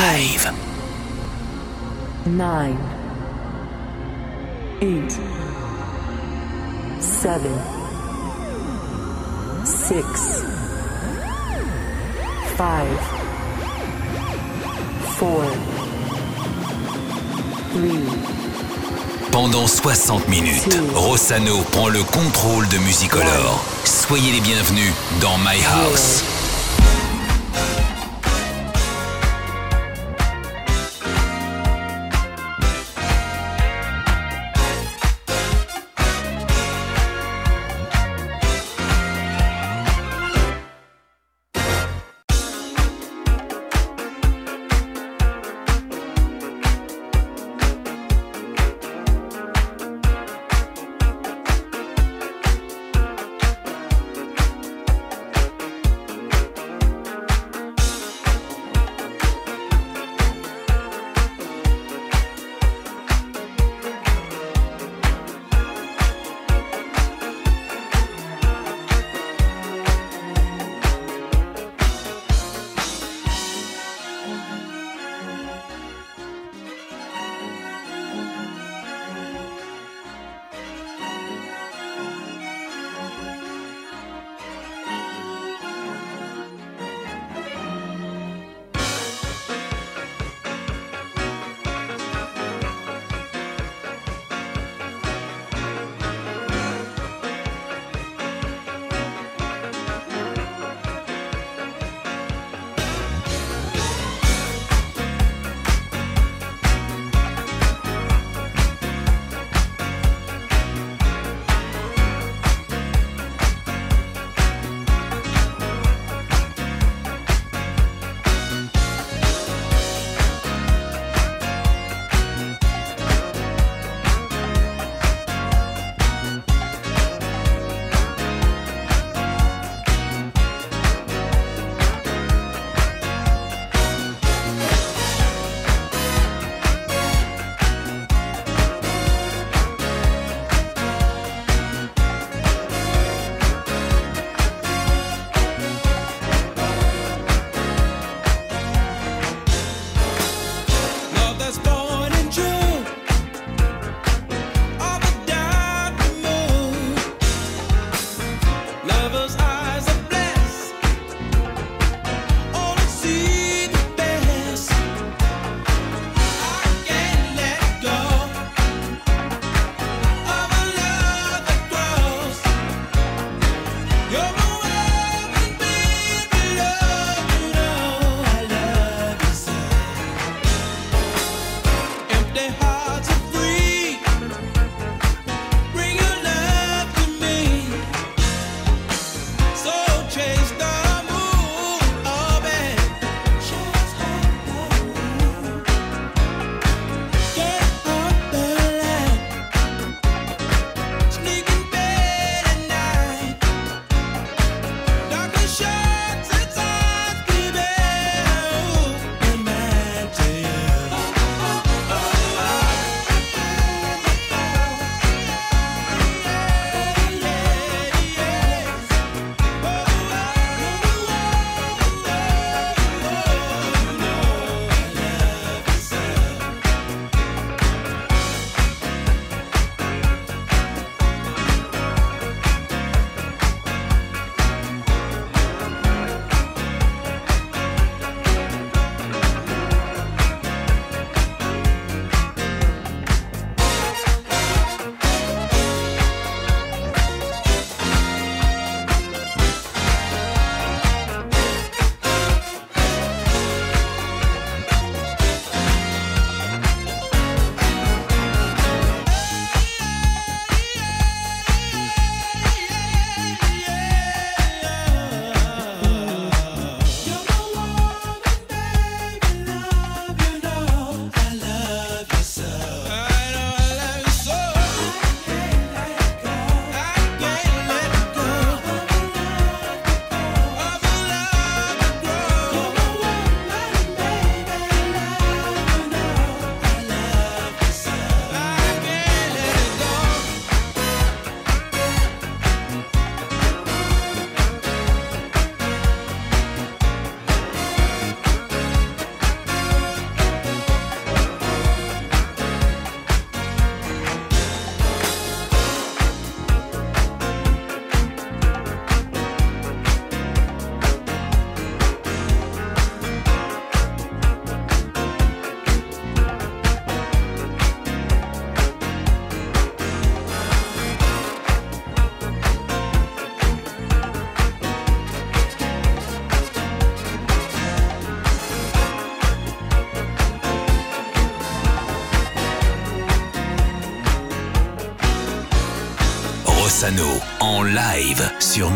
live. Nine, eight, seven, six, five, four, three. Pendant 60 minutes, Rossano prend le contrôle de Musicolor. Soyez les bienvenus dans My House. Sur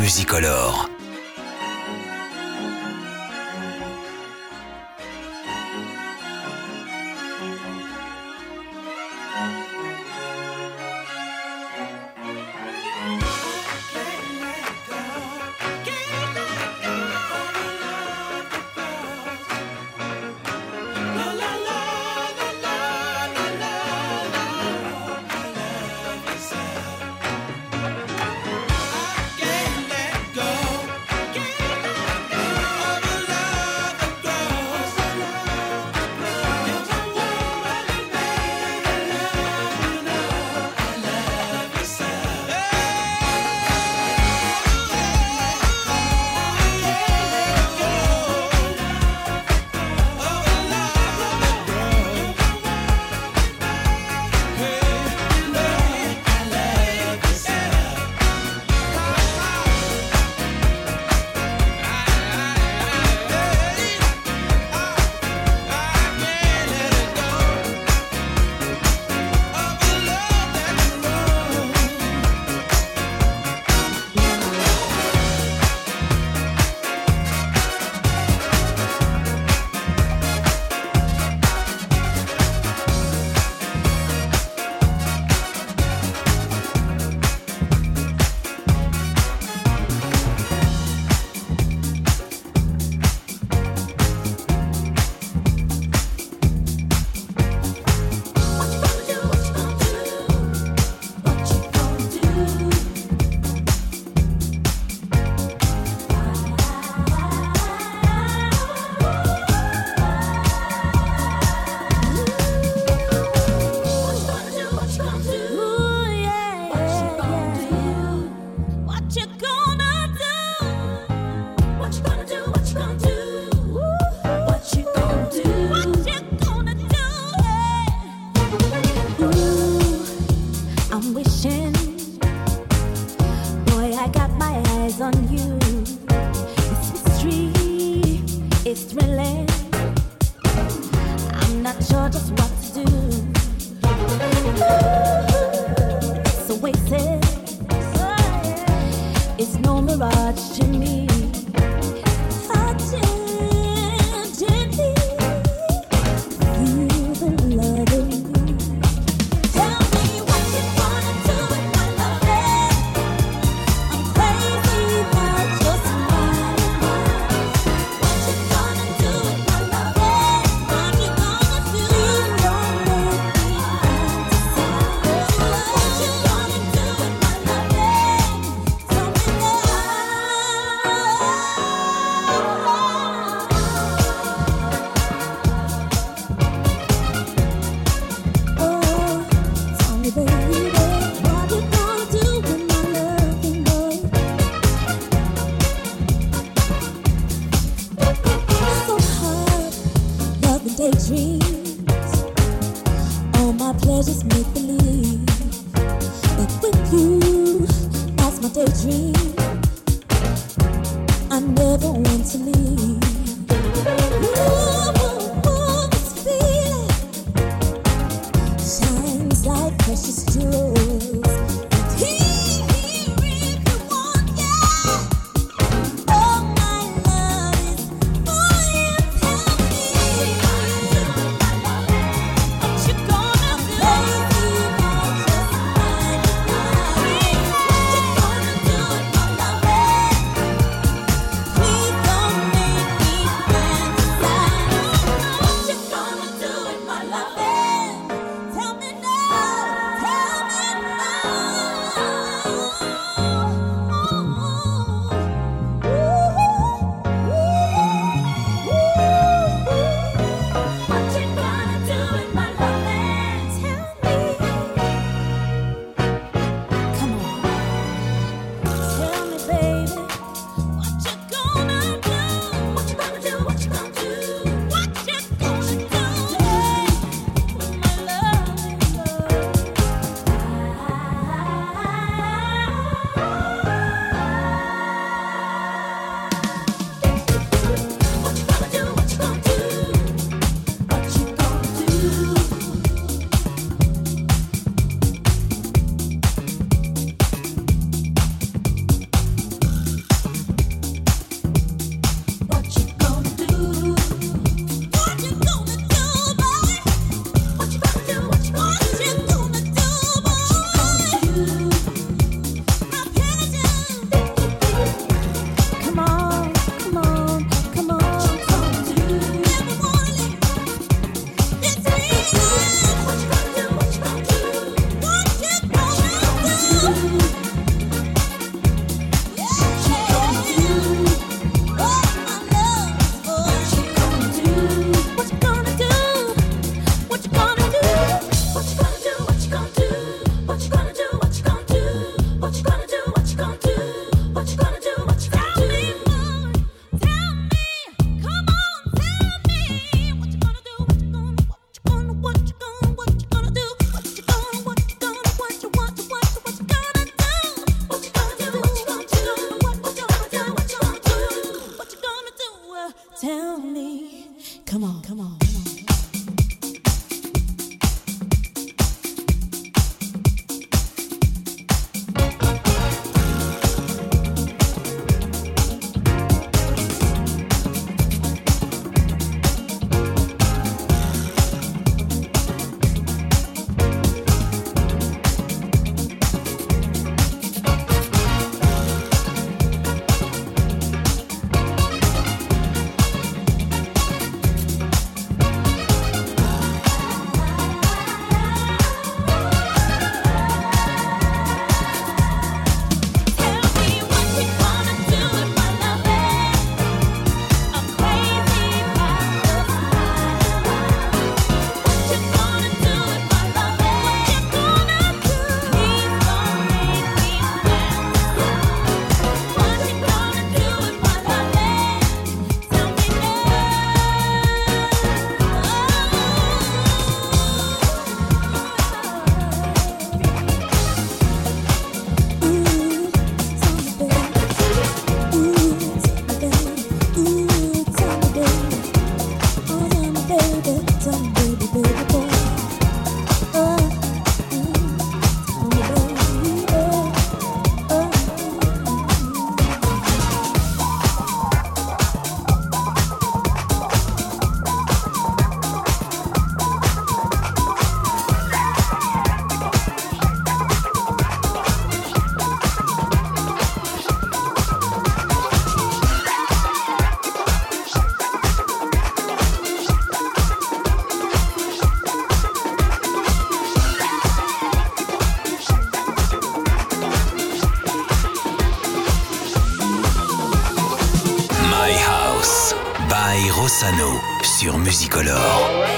Sur Musicolore.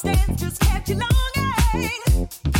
circumstance just kept you longing. Eh?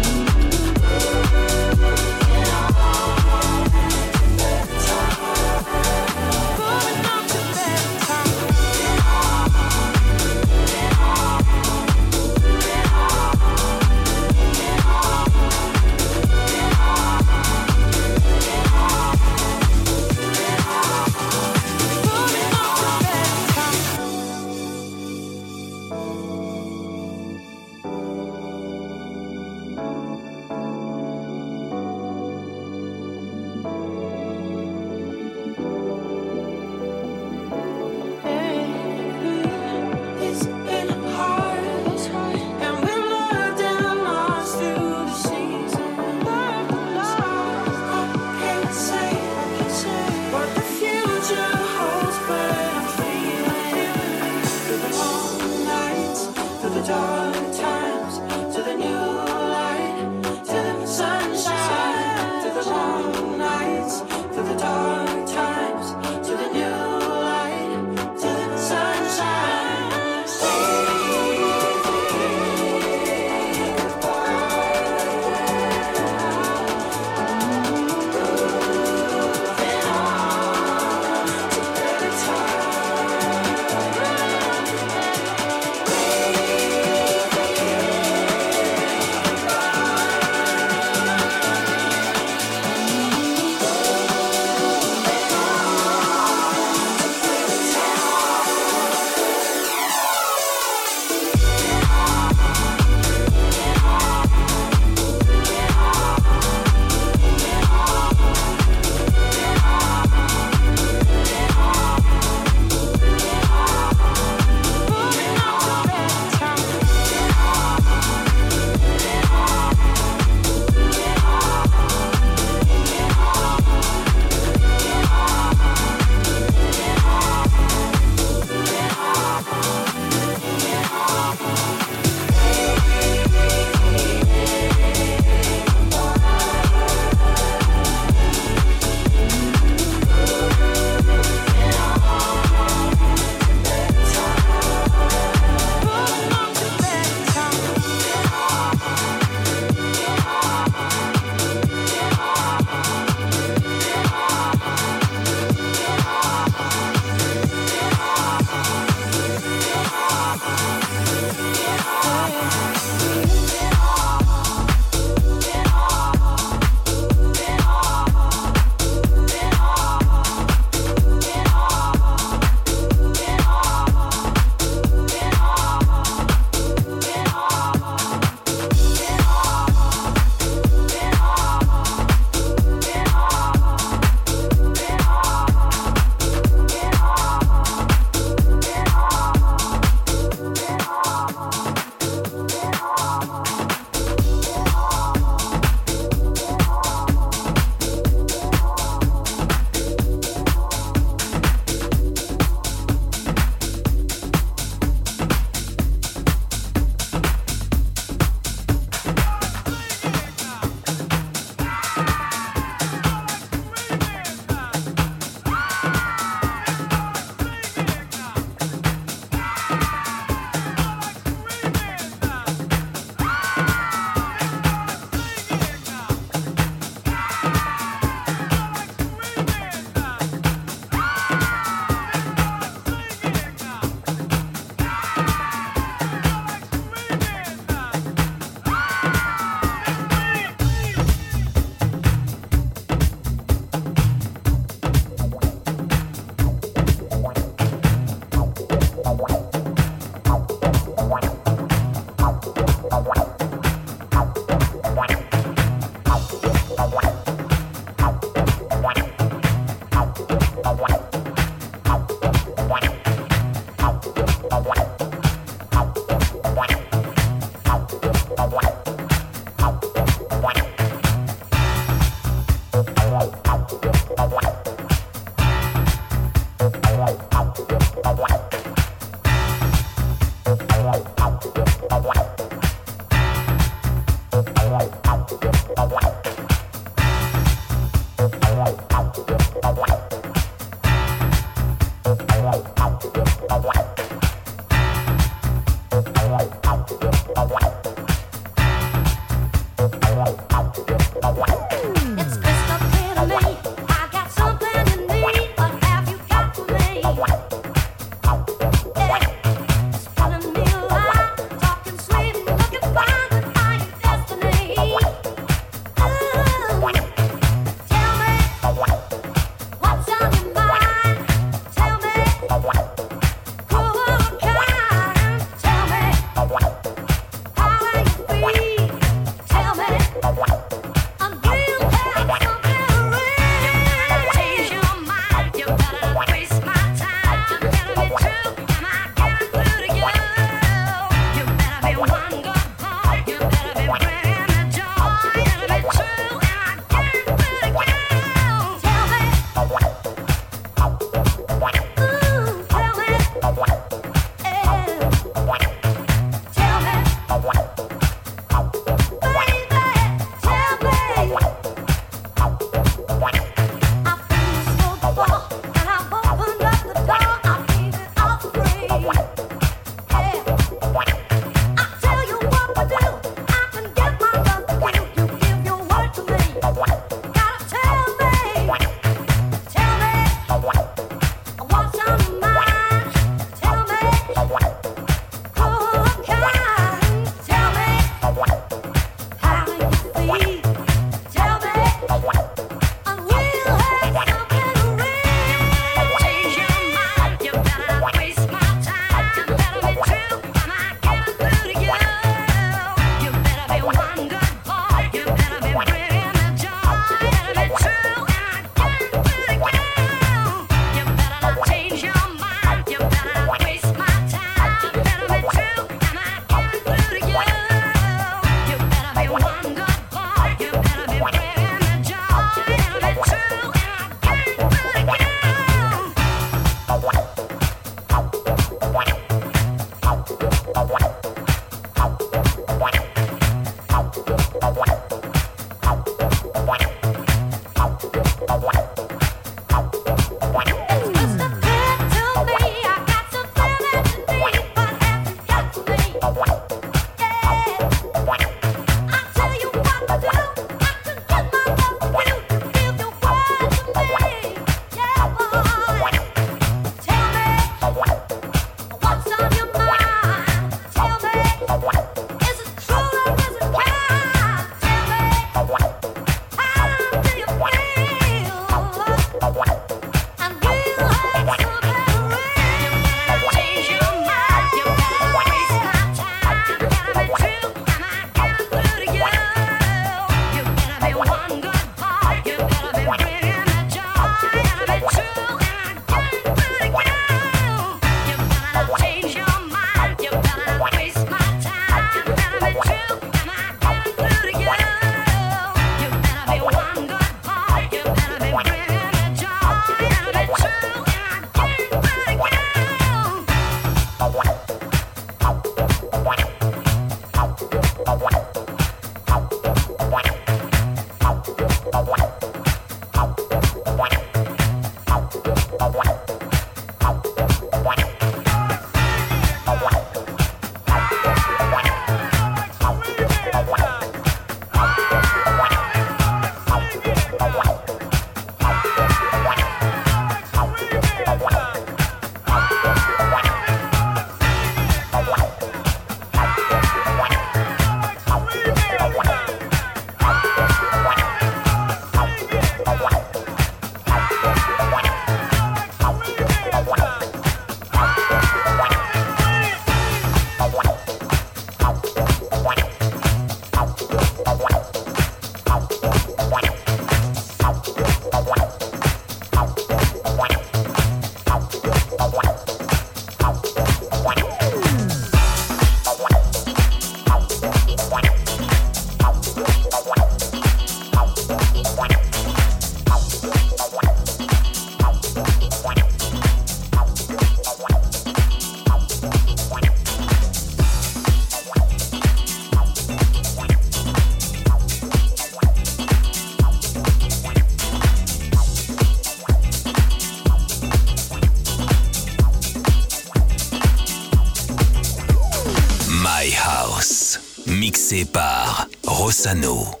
Sano.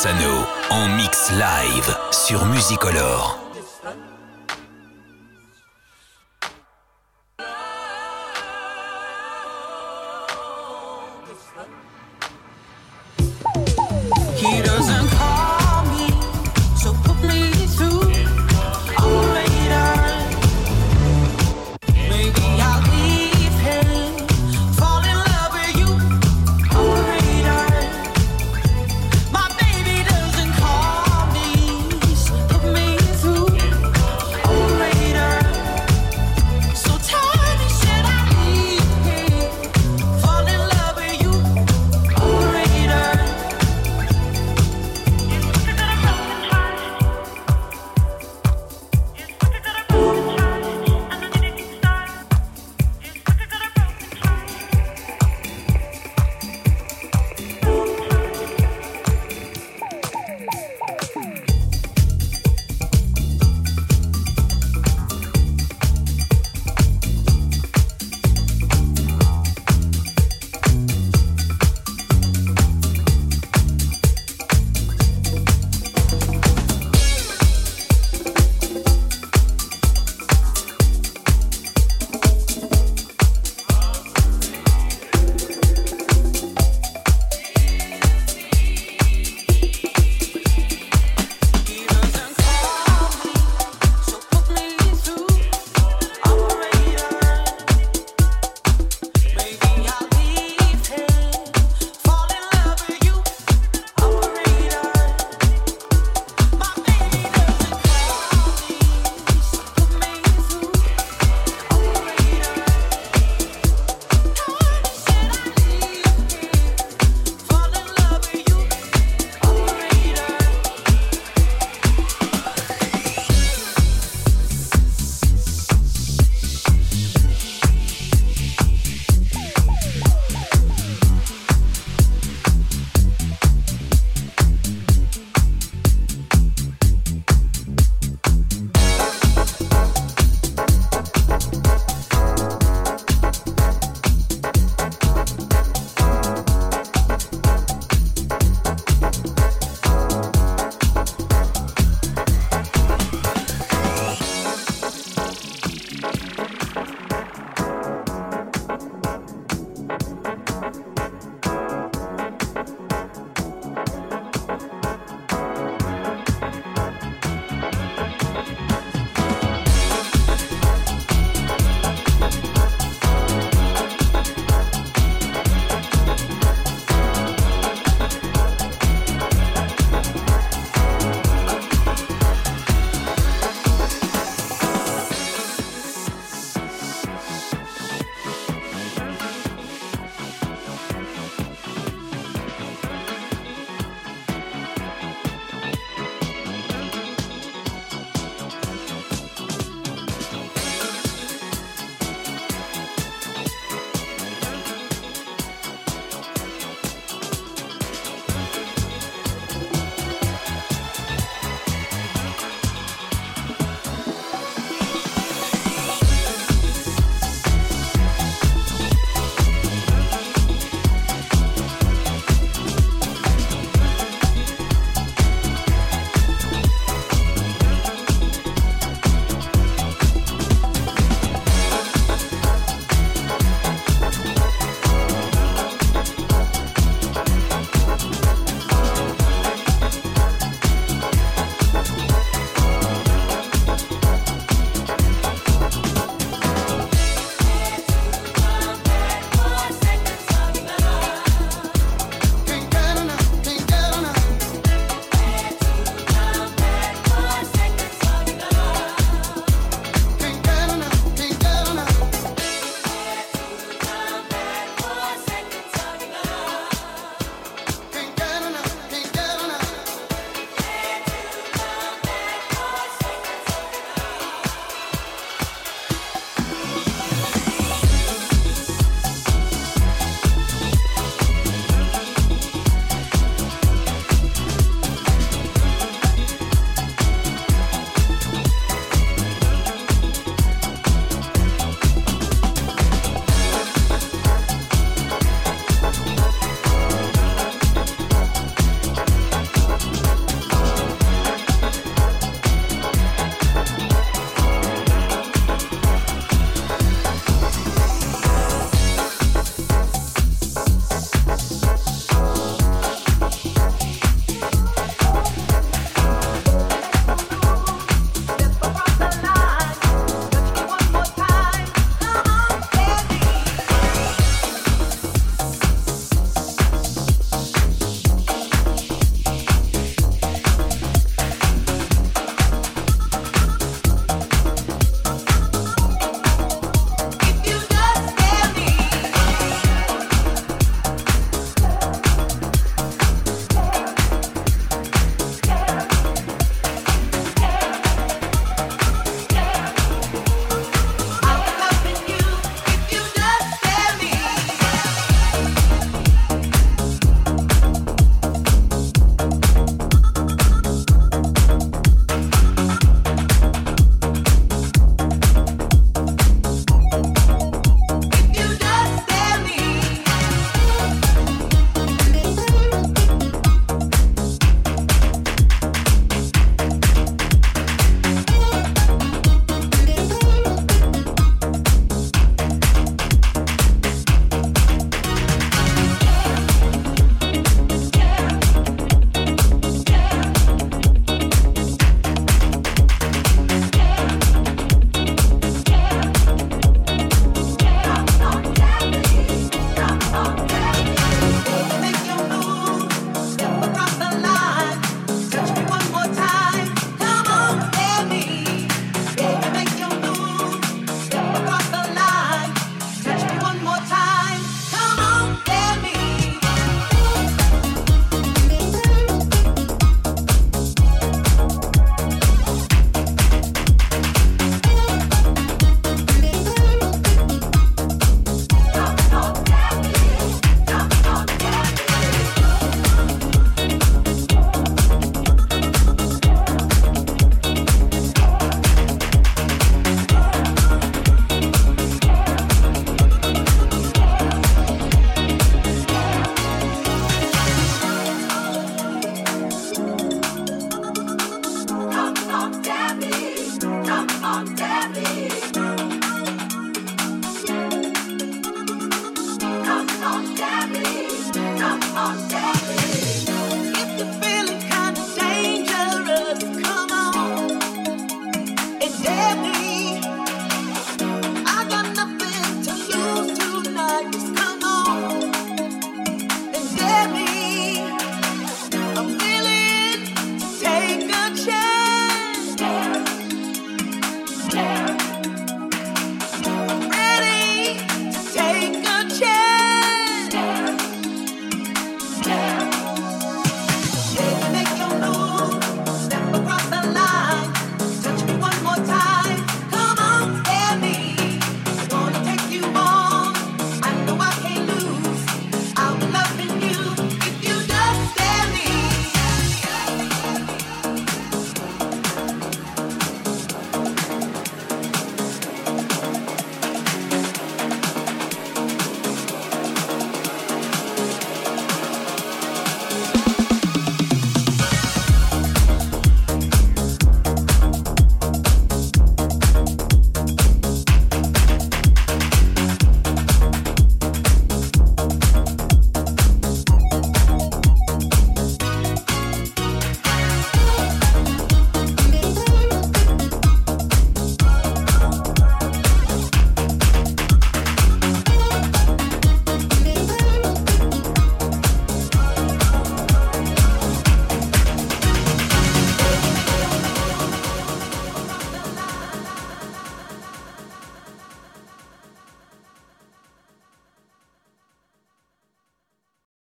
Sano en mix live sur MusiColor.